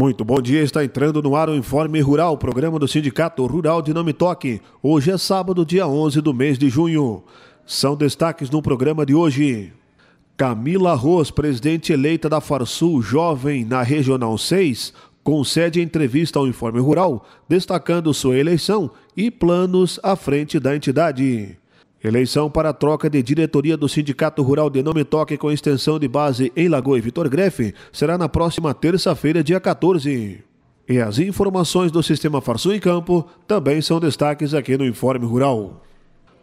Muito bom dia, está entrando no ar o Informe Rural, programa do Sindicato Rural de Nome Toque. Hoje é sábado, dia 11 do mês de junho. São destaques no programa de hoje. Camila Ros, presidente eleita da Farsul Jovem na Regional 6, concede entrevista ao Informe Rural, destacando sua eleição e planos à frente da entidade. Eleição para a troca de diretoria do Sindicato Rural de Nome Toque com extensão de base em Lagoa e Vitor Grefe será na próxima terça-feira, dia 14. E as informações do Sistema Farsul em Campo também são destaques aqui no Informe Rural.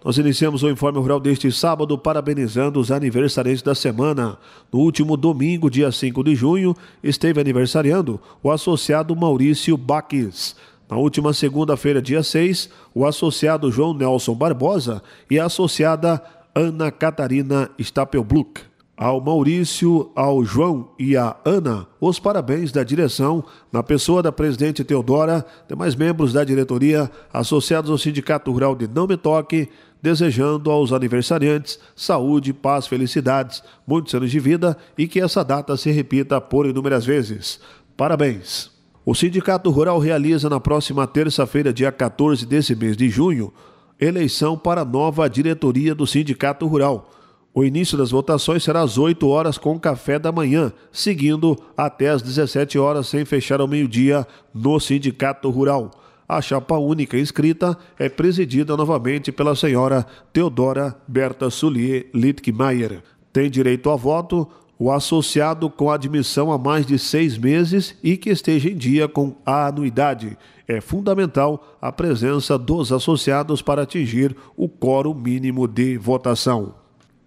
Nós iniciamos o Informe Rural deste sábado parabenizando os aniversariantes da semana. No último domingo, dia 5 de junho, esteve aniversariando o associado Maurício Baques. Na última segunda-feira, dia 6, o associado João Nelson Barbosa e a associada Ana Catarina Stapelbluck. Ao Maurício, ao João e à Ana, os parabéns da direção, na pessoa da presidente Teodora, demais membros da diretoria, associados ao Sindicato Rural de Não Me Toque, desejando aos aniversariantes saúde, paz, felicidades, muitos anos de vida e que essa data se repita por inúmeras vezes. Parabéns! O Sindicato Rural realiza na próxima terça-feira, dia 14 desse mês de junho, eleição para nova diretoria do Sindicato Rural. O início das votações será às 8 horas com café da manhã, seguindo até às 17 horas sem fechar ao meio-dia no Sindicato Rural. A chapa única inscrita é presidida novamente pela senhora Teodora Berta Sulier Littkemeyer. Tem direito a voto o associado com admissão há mais de seis meses e que esteja em dia com a anuidade. É fundamental a presença dos associados para atingir o quórum mínimo de votação.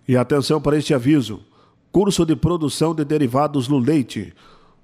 E atenção para este aviso: curso de produção de derivados no leite.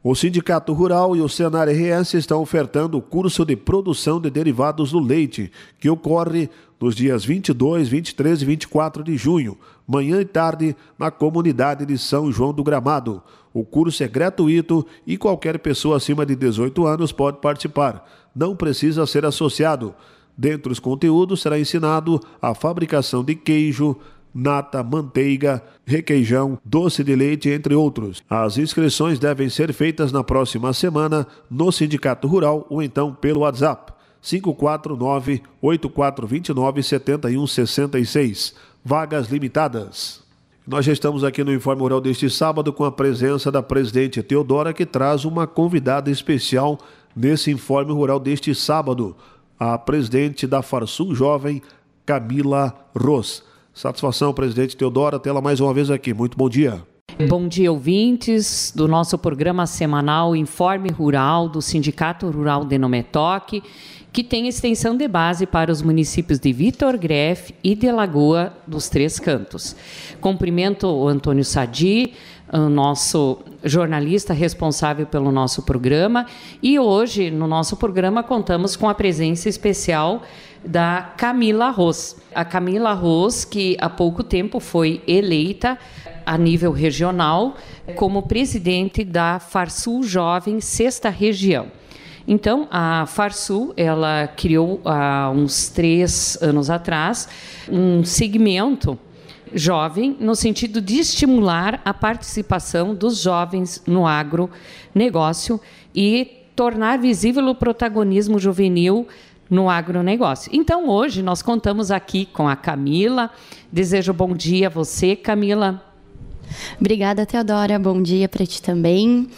O Sindicato Rural e o Senar RS estão ofertando o curso de produção de derivados do leite, que ocorre nos dias 22, 23 e 24 de junho, manhã e tarde, na comunidade de São João do Gramado. O curso é gratuito e qualquer pessoa acima de 18 anos pode participar. Não precisa ser associado. Dentre os conteúdos será ensinado a fabricação de queijo, nata, manteiga, requeijão, doce de leite, entre outros. As inscrições devem ser feitas na próxima semana no Sindicato Rural ou então pelo WhatsApp 549-8429-7166. Vagas limitadas. Nós já estamos aqui no Informe Rural deste sábado com a presença da presidente Teodora, que traz uma convidada especial nesse Informe Rural deste sábado, a presidente da Farsul Jovem, Camila Ros. Satisfação, presidente Teodora, tê-la mais uma vez aqui. Muito bom dia. Bom dia, ouvintes do nosso programa semanal Informe Rural do Sindicato Rural de Nometoque, que tem extensão de base para os municípios de Vitor Greff e de Lagoa dos Três Cantos. Cumprimento o Antônio Sadi, o nosso jornalista responsável pelo nosso programa, e hoje no nosso programa contamos com a presença especial da Camila Ros. A Camila Ros, que há pouco tempo foi eleita a nível regional como presidente da Farsul Jovem Sexta Região. Então, a Farsul, ela criou há uns três anos atrás um segmento jovem no sentido de estimular a participação dos jovens no agronegócio e tornar visível o protagonismo juvenil no agronegócio. Então, hoje nós contamos aqui com a Camila. Desejo bom dia a você, Camila. Obrigada, Teodora. Bom dia para ti também.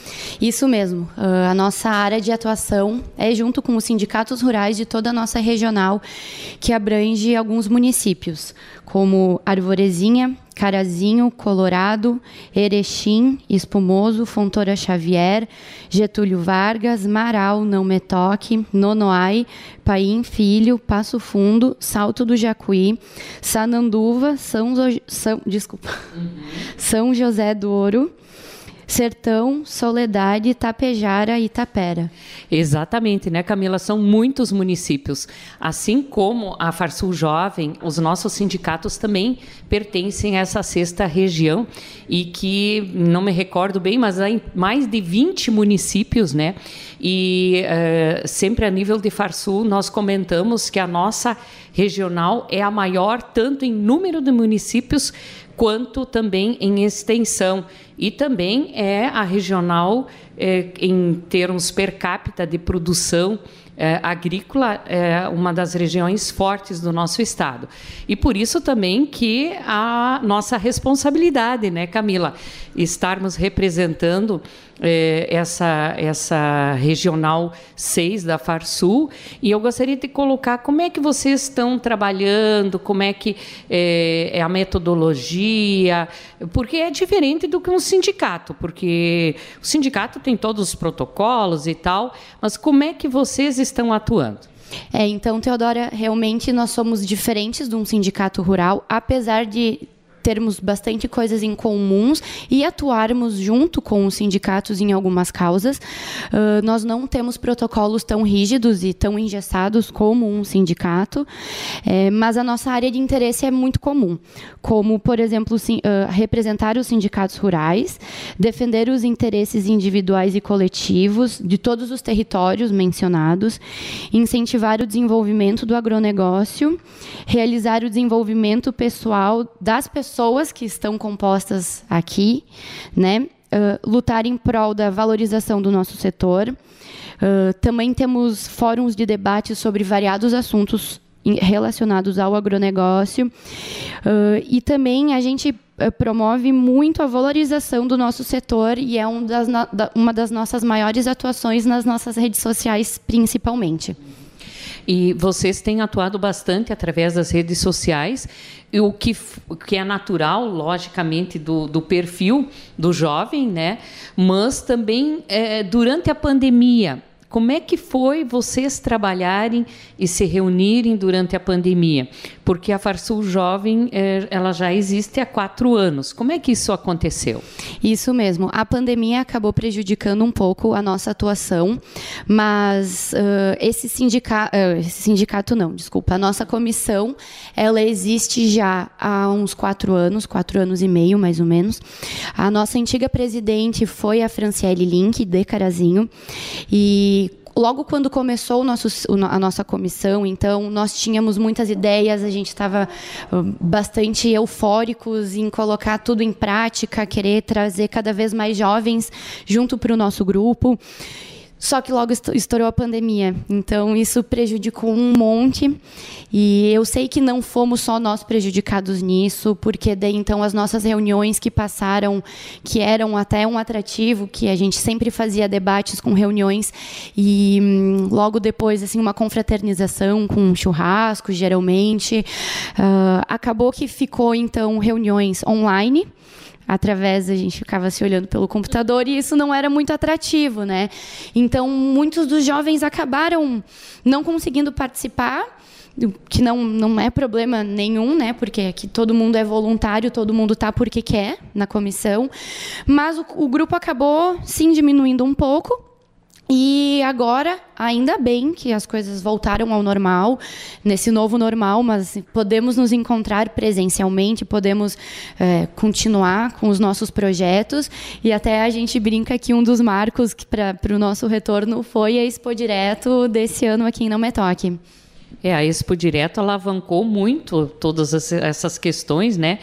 Isso mesmo. Uh, a nossa área de atuação é junto com os sindicatos rurais de toda a nossa regional, que abrange alguns municípios, como Arvorezinha, Carazinho, Colorado, Erechim, Espumoso, Fontoura Xavier, Getúlio Vargas, Marau, Não Metoque, Nonoai, Paim Filho, Passo Fundo, Salto do Jacuí, Sananduva, São, São, desculpa, uhum. São José do Ouro, Sertão, Soledade, Tapejara e Itapera. Exatamente, né, Camila? São muitos municípios. Assim como a Farsul Jovem, os nossos sindicatos também pertencem a essa sexta região e que não me recordo bem, mas há mais de 20 municípios, né? E uh, sempre a nível de Farsul nós comentamos que a nossa regional é a maior tanto em número de municípios quanto também em extensão. E também é a regional é, em termos per capita de produção é, agrícola é uma das regiões fortes do nosso estado. E por isso também que a nossa responsabilidade, né, Camila, estarmos representando é, essa, essa regional 6 da Farsul. E eu gostaria de colocar como é que vocês estão trabalhando, como é que é, é a metodologia, porque é diferente do que um sindicato, porque o sindicato tem todos os protocolos e tal, mas como é que vocês estão atuando? É, então, Teodora, realmente nós somos diferentes de um sindicato rural, apesar de termos bastante coisas em comuns e atuarmos junto com os sindicatos em algumas causas. Uh, nós não temos protocolos tão rígidos e tão engessados como um sindicato, é, mas a nossa área de interesse é muito comum, como, por exemplo, sim, uh, representar os sindicatos rurais, defender os interesses individuais e coletivos de todos os territórios mencionados, incentivar o desenvolvimento do agronegócio, realizar o desenvolvimento pessoal das pessoas pessoas que estão compostas aqui, né? Uh, lutar em prol da valorização do nosso setor. Uh, também temos fóruns de debate sobre variados assuntos relacionados ao agronegócio. Uh, e também a gente promove muito a valorização do nosso setor e é um das uma das nossas maiores atuações nas nossas redes sociais, principalmente. E vocês têm atuado bastante através das redes sociais, o que, que é natural, logicamente, do, do perfil do jovem, né? mas também é, durante a pandemia como é que foi vocês trabalharem e se reunirem durante a pandemia? Porque a Farsul Jovem é, ela já existe há quatro anos. Como é que isso aconteceu? Isso mesmo. A pandemia acabou prejudicando um pouco a nossa atuação, mas uh, esse, sindica uh, esse sindicato não, desculpa, a nossa comissão ela existe já há uns quatro anos, quatro anos e meio mais ou menos. A nossa antiga presidente foi a Franciele Link de Carazinho e logo quando começou nosso, a nossa comissão, então nós tínhamos muitas ideias, a gente estava bastante eufóricos em colocar tudo em prática, querer trazer cada vez mais jovens junto para o nosso grupo. Só que logo estourou a pandemia, então isso prejudicou um monte. E eu sei que não fomos só nós prejudicados nisso, porque daí então as nossas reuniões que passaram, que eram até um atrativo, que a gente sempre fazia debates com reuniões e hum, logo depois assim uma confraternização com um churrasco, geralmente, uh, acabou que ficou então reuniões online através a gente ficava se olhando pelo computador e isso não era muito atrativo, né? Então muitos dos jovens acabaram não conseguindo participar que não, não é problema nenhum, né? Porque aqui todo mundo é voluntário, todo mundo está porque quer na comissão. Mas o, o grupo acabou sim diminuindo um pouco. E agora, ainda bem que as coisas voltaram ao normal, nesse novo normal, mas podemos nos encontrar presencialmente, podemos é, continuar com os nossos projetos. E até a gente brinca que um dos marcos para o nosso retorno foi a Expo Direto desse ano aqui em Não Me Toque. É, a Expo Direto alavancou muito todas essas questões, né?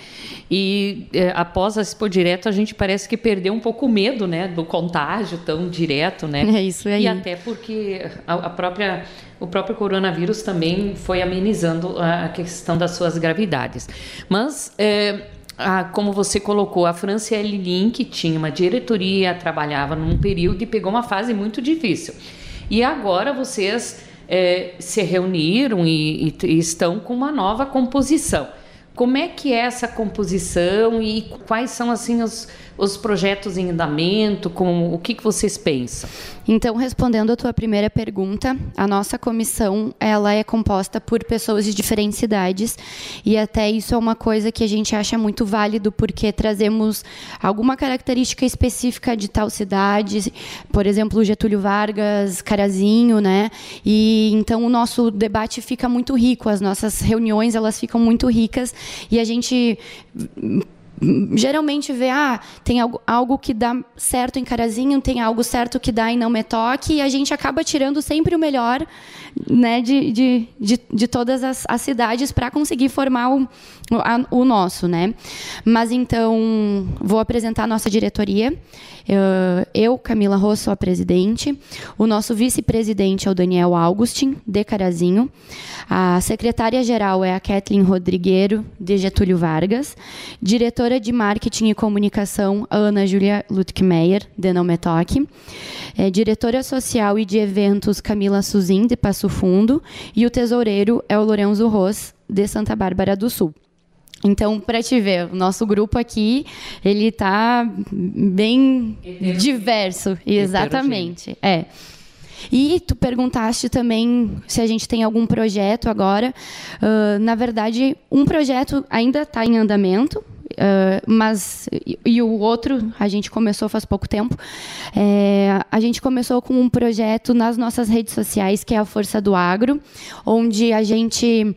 E é, após a Expo Direto, a gente parece que perdeu um pouco o medo, né? Do contágio tão direto, né? É isso aí. E até porque a, a própria, o próprio coronavírus também foi amenizando a, questão das suas gravidades. Mas... É, a, como você colocou, a Franciele Link tinha uma diretoria, trabalhava num período e pegou uma fase muito difícil. E agora vocês é, se reuniram e, e, e estão com uma nova composição. Como é que é essa composição e quais são assim os, os projetos em andamento? Com, o que, que vocês pensam? Então, respondendo a tua primeira pergunta, a nossa comissão ela é composta por pessoas de diferentes idades e até isso é uma coisa que a gente acha muito válido porque trazemos alguma característica específica de tal cidade, por exemplo, Getúlio Vargas, Carazinho, né? E então o nosso debate fica muito rico, as nossas reuniões elas ficam muito ricas e a gente geralmente vê, ah, tem algo, algo que dá certo em Carazinho, tem algo certo que dá em Não Me Toque, e a gente acaba tirando sempre o melhor né, de, de, de, de todas as, as cidades para conseguir formar o, a, o nosso. Né? Mas então, vou apresentar a nossa diretoria. Eu, Camila Rosso, a presidente. O nosso vice-presidente é o Daniel Augustin, de Carazinho. A secretária-geral é a Kathleen Rodrigueiro, de Getúlio Vargas. Diretora de Marketing e Comunicação, Ana Júlia Lutkemeyer, de Não Me Toque. É, diretora social e de eventos, Camila Suzin, de Passo Fundo. E o tesoureiro é o Lourenço Ros, de Santa Bárbara do Sul. Então, para te ver, o nosso grupo aqui, ele está bem diverso, exatamente. É. E tu perguntaste também se a gente tem algum projeto agora. Uh, na verdade, um projeto ainda está em andamento, Uh, mas e, e, o outro a gente começou faz pouco tempo é, a gente começou com um projeto nas nossas redes sociais que é a Força do Agro onde a gente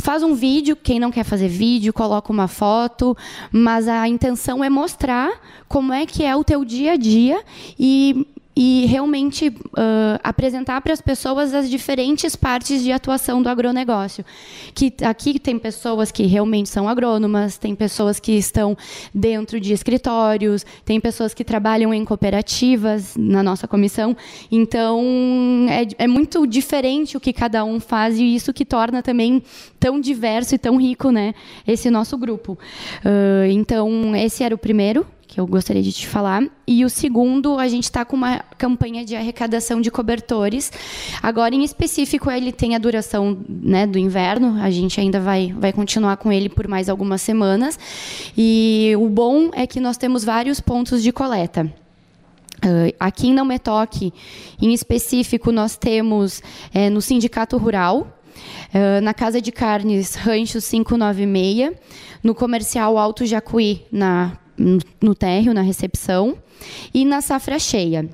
faz um vídeo quem não quer fazer vídeo coloca uma foto mas a intenção é mostrar como é que é o teu dia a dia e e realmente uh, apresentar para as pessoas as diferentes partes de atuação do agronegócio. Que aqui tem pessoas que realmente são agrônomas, tem pessoas que estão dentro de escritórios, tem pessoas que trabalham em cooperativas na nossa comissão. Então é, é muito diferente o que cada um faz e isso que torna também tão diverso e tão rico, né? Esse nosso grupo. Uh, então esse era o primeiro que eu gostaria de te falar. E o segundo, a gente está com uma campanha de arrecadação de cobertores. Agora, em específico, ele tem a duração né, do inverno. A gente ainda vai, vai continuar com ele por mais algumas semanas. E o bom é que nós temos vários pontos de coleta. Uh, aqui em Não Me Toque, em específico, nós temos é, no Sindicato Rural, uh, na Casa de Carnes Rancho 596, no Comercial Alto Jacuí, na no térreo, na recepção, e na safra cheia.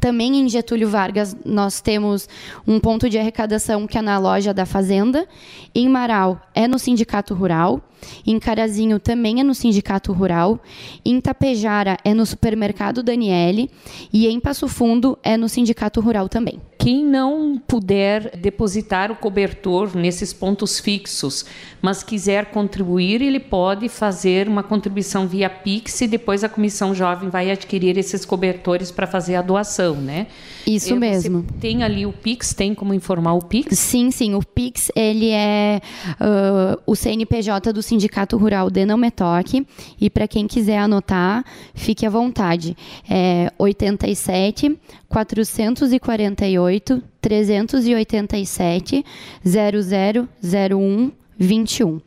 Também em Getúlio Vargas nós temos um ponto de arrecadação que é na loja da Fazenda. Em Marau é no Sindicato Rural. Em Carazinho também é no Sindicato Rural. Em Tapejara é no Supermercado Daniele. E em Passo Fundo é no Sindicato Rural também. Quem não puder depositar o cobertor nesses pontos fixos, mas quiser contribuir, ele pode fazer uma contribuição via Pix e depois a Comissão Jovem vai adquirir esses cobertores para fazer a doação, né? Isso e mesmo. tem ali o Pix, tem como informar o Pix? Sim, sim. O Pix, ele é uh, o CNPJ do Sindicato Rural de Não Me Toque. E para quem quiser anotar, fique à vontade. É 87 448 387 0001 21.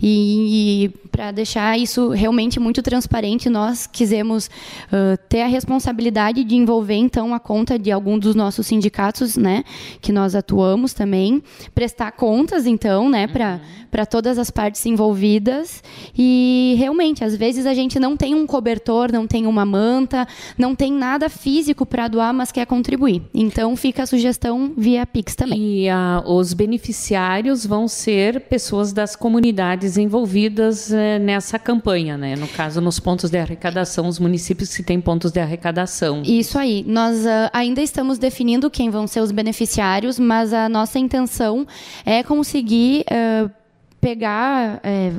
E, e para deixar isso realmente muito transparente, nós quisemos uh, ter a responsabilidade de envolver então a conta de algum dos nossos sindicatos, né, que nós atuamos também, prestar contas então, né, para uhum. para todas as partes envolvidas e realmente às vezes a gente não tem um cobertor, não tem uma manta, não tem nada físico para doar, mas quer contribuir. Então fica a sugestão via Pix também. E uh, os beneficiários vão ser pessoas das comunidades envolvidas uh, nessa campanha, né? No caso, nos pontos de arrecadação, os municípios que têm pontos de arrecadação. Isso aí. Nós uh, ainda estamos definindo quem vão ser os beneficiários, mas a nossa intenção é conseguir. Uh, pegar é,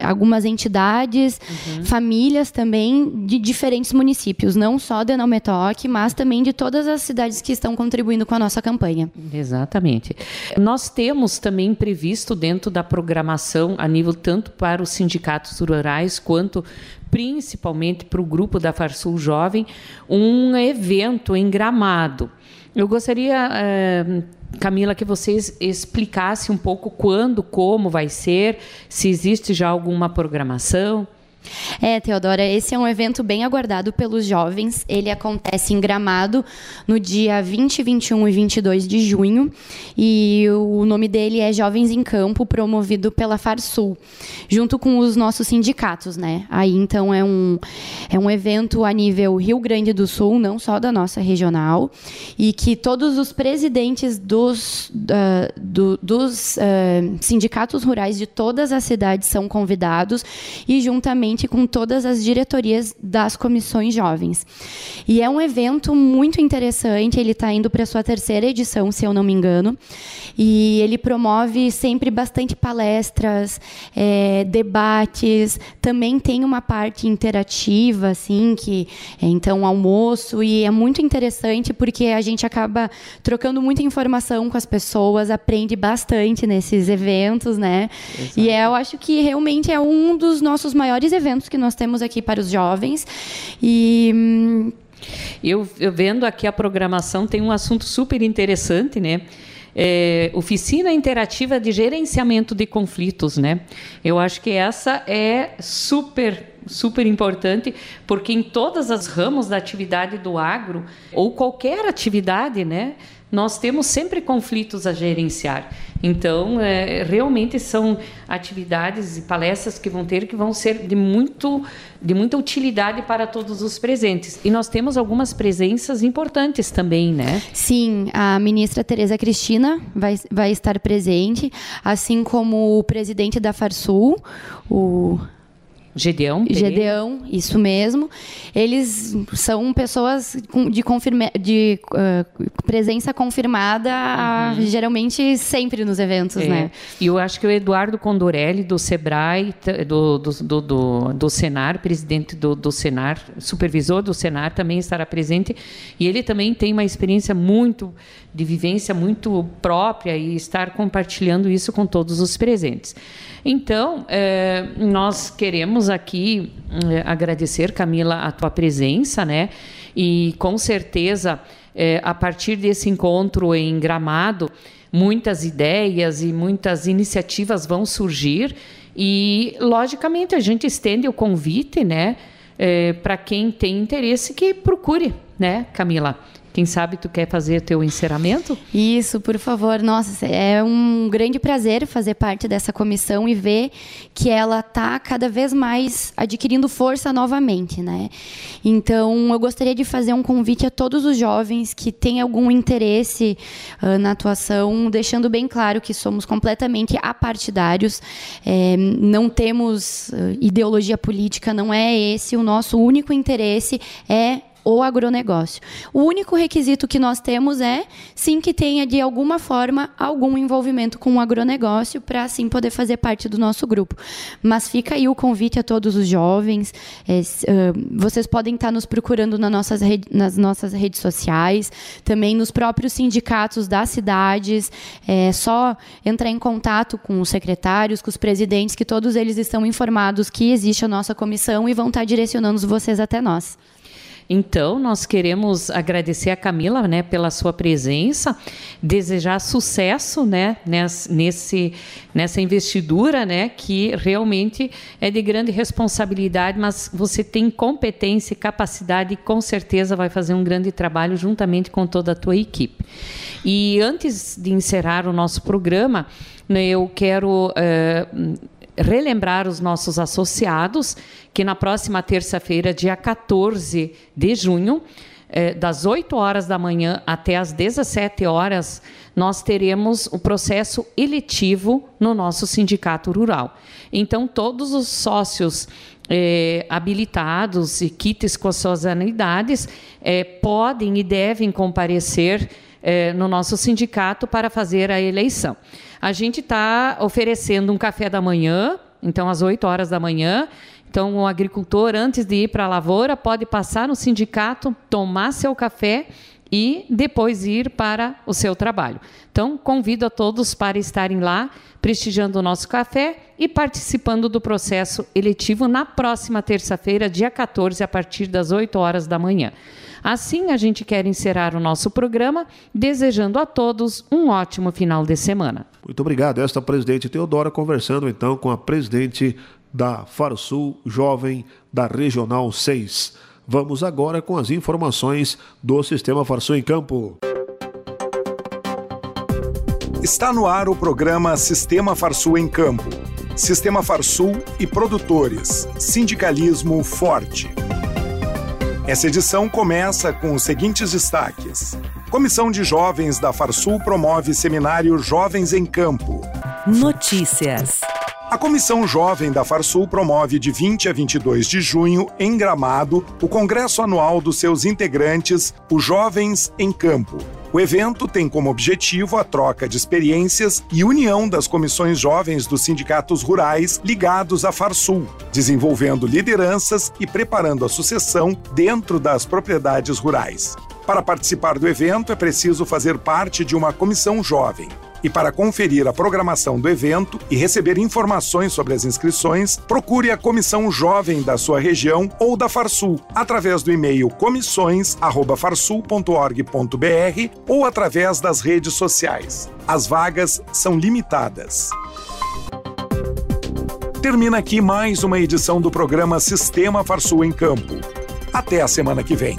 algumas entidades, uhum. famílias também de diferentes municípios, não só de Naumetoque, mas também de todas as cidades que estão contribuindo com a nossa campanha. Exatamente. Nós temos também previsto dentro da programação, a nível tanto para os sindicatos rurais quanto principalmente para o grupo da Farsul Jovem, um evento em Gramado. Eu gostaria eh, Camila, que vocês explicassem um pouco quando, como vai ser, se existe já alguma programação. É, Teodora, esse é um evento bem aguardado pelos jovens. Ele acontece em Gramado no dia 20, 21 e 22 de junho. E o nome dele é Jovens em Campo, promovido pela Farsul, junto com os nossos sindicatos, né? Aí, então, é um, é um evento a nível Rio Grande do Sul, não só da nossa regional, e que todos os presidentes dos, uh, do, dos uh, sindicatos rurais de todas as cidades são convidados e, juntamente, juntamente com todas as diretorias das comissões jovens. E é um evento muito interessante, ele está indo para a sua terceira edição, se eu não me engano, e ele promove sempre bastante palestras, é, debates, também tem uma parte interativa, assim, que é, então almoço, e é muito interessante porque a gente acaba trocando muita informação com as pessoas, aprende bastante nesses eventos, né? Exato. E é, eu acho que realmente é um dos nossos maiores eventos que nós temos aqui para os jovens. E. Hum, eu, eu vendo aqui a programação, tem um assunto super interessante, né? É, oficina interativa de gerenciamento de conflitos, né? Eu acho que essa é super super importante, porque em todas as ramos da atividade do agro ou qualquer atividade, né, nós temos sempre conflitos a gerenciar. Então, é, realmente são atividades e palestras que vão ter que vão ser de, muito, de muita utilidade para todos os presentes. E nós temos algumas presenças importantes também, né? Sim, a ministra Tereza Cristina vai, vai estar presente, assim como o presidente da Farsul, o Gedeão. Pereira. Gedeão, isso mesmo. Eles são pessoas de, confirma, de uh, presença confirmada, uhum. geralmente sempre nos eventos, é. né? E eu acho que o Eduardo Condorelli, do SEBRAE, do, do, do, do, do Senar, presidente do, do Senar, supervisor do Senar, também estará presente. E ele também tem uma experiência muito de vivência muito própria e estar compartilhando isso com todos os presentes. Então, é, nós queremos aqui é, agradecer, Camila, a tua presença, né? E com certeza, é, a partir desse encontro em Gramado, muitas ideias e muitas iniciativas vão surgir. E, logicamente, a gente estende o convite, né? É, para quem tem interesse que procure, né, Camila? Quem sabe tu quer fazer teu encerramento? Isso, por favor. Nossa, é um grande prazer fazer parte dessa comissão e ver que ela está cada vez mais adquirindo força novamente, né? Então, eu gostaria de fazer um convite a todos os jovens que têm algum interesse uh, na atuação, deixando bem claro que somos completamente apartidários, é, não temos uh, ideologia política, não é esse o nosso único interesse é o agronegócio. O único requisito que nós temos é, sim, que tenha de alguma forma algum envolvimento com o agronegócio para assim poder fazer parte do nosso grupo. Mas fica aí o convite a todos os jovens. É, uh, vocês podem estar nos procurando nas nossas, nas nossas redes sociais, também nos próprios sindicatos das cidades. É só entrar em contato com os secretários, com os presidentes, que todos eles estão informados que existe a nossa comissão e vão estar direcionando vocês até nós. Então, nós queremos agradecer a Camila, né, pela sua presença, desejar sucesso, né, nesse, nessa investidura, né, que realmente é de grande responsabilidade, mas você tem competência e capacidade e com certeza vai fazer um grande trabalho juntamente com toda a tua equipe. E antes de encerrar o nosso programa, né, eu quero uh, relembrar os nossos associados que na próxima terça-feira, dia 14 de junho, eh, das 8 horas da manhã até as 17 horas, nós teremos o processo eletivo no nosso sindicato rural. Então, todos os sócios eh, habilitados e kits com suas anuidades eh, podem e devem comparecer no nosso sindicato para fazer a eleição. A gente está oferecendo um café da manhã, então às 8 horas da manhã. Então, o agricultor, antes de ir para a lavoura, pode passar no sindicato, tomar seu café e depois ir para o seu trabalho. Então, convido a todos para estarem lá, prestigiando o nosso café e participando do processo eletivo na próxima terça-feira, dia 14, a partir das 8 horas da manhã. Assim, a gente quer encerrar o nosso programa, desejando a todos um ótimo final de semana. Muito obrigado. Esta presidente Teodora conversando então com a presidente da Farsul Jovem da Regional 6. Vamos agora com as informações do Sistema Farsul em Campo. Está no ar o programa Sistema Farsul em Campo. Sistema Farsul e produtores. Sindicalismo forte. Essa edição começa com os seguintes destaques. Comissão de Jovens da Farsul promove seminário Jovens em Campo. Notícias. A Comissão Jovem da Farsul promove de 20 a 22 de junho, em Gramado, o congresso anual dos seus integrantes, os Jovens em Campo. O evento tem como objetivo a troca de experiências e união das comissões jovens dos sindicatos rurais ligados à Farsul, desenvolvendo lideranças e preparando a sucessão dentro das propriedades rurais. Para participar do evento é preciso fazer parte de uma comissão jovem. E para conferir a programação do evento e receber informações sobre as inscrições, procure a Comissão Jovem da sua região ou da Farsul através do e-mail comissões@farsul.org.br ou através das redes sociais. As vagas são limitadas. Termina aqui mais uma edição do programa Sistema Farsul em Campo. Até a semana que vem.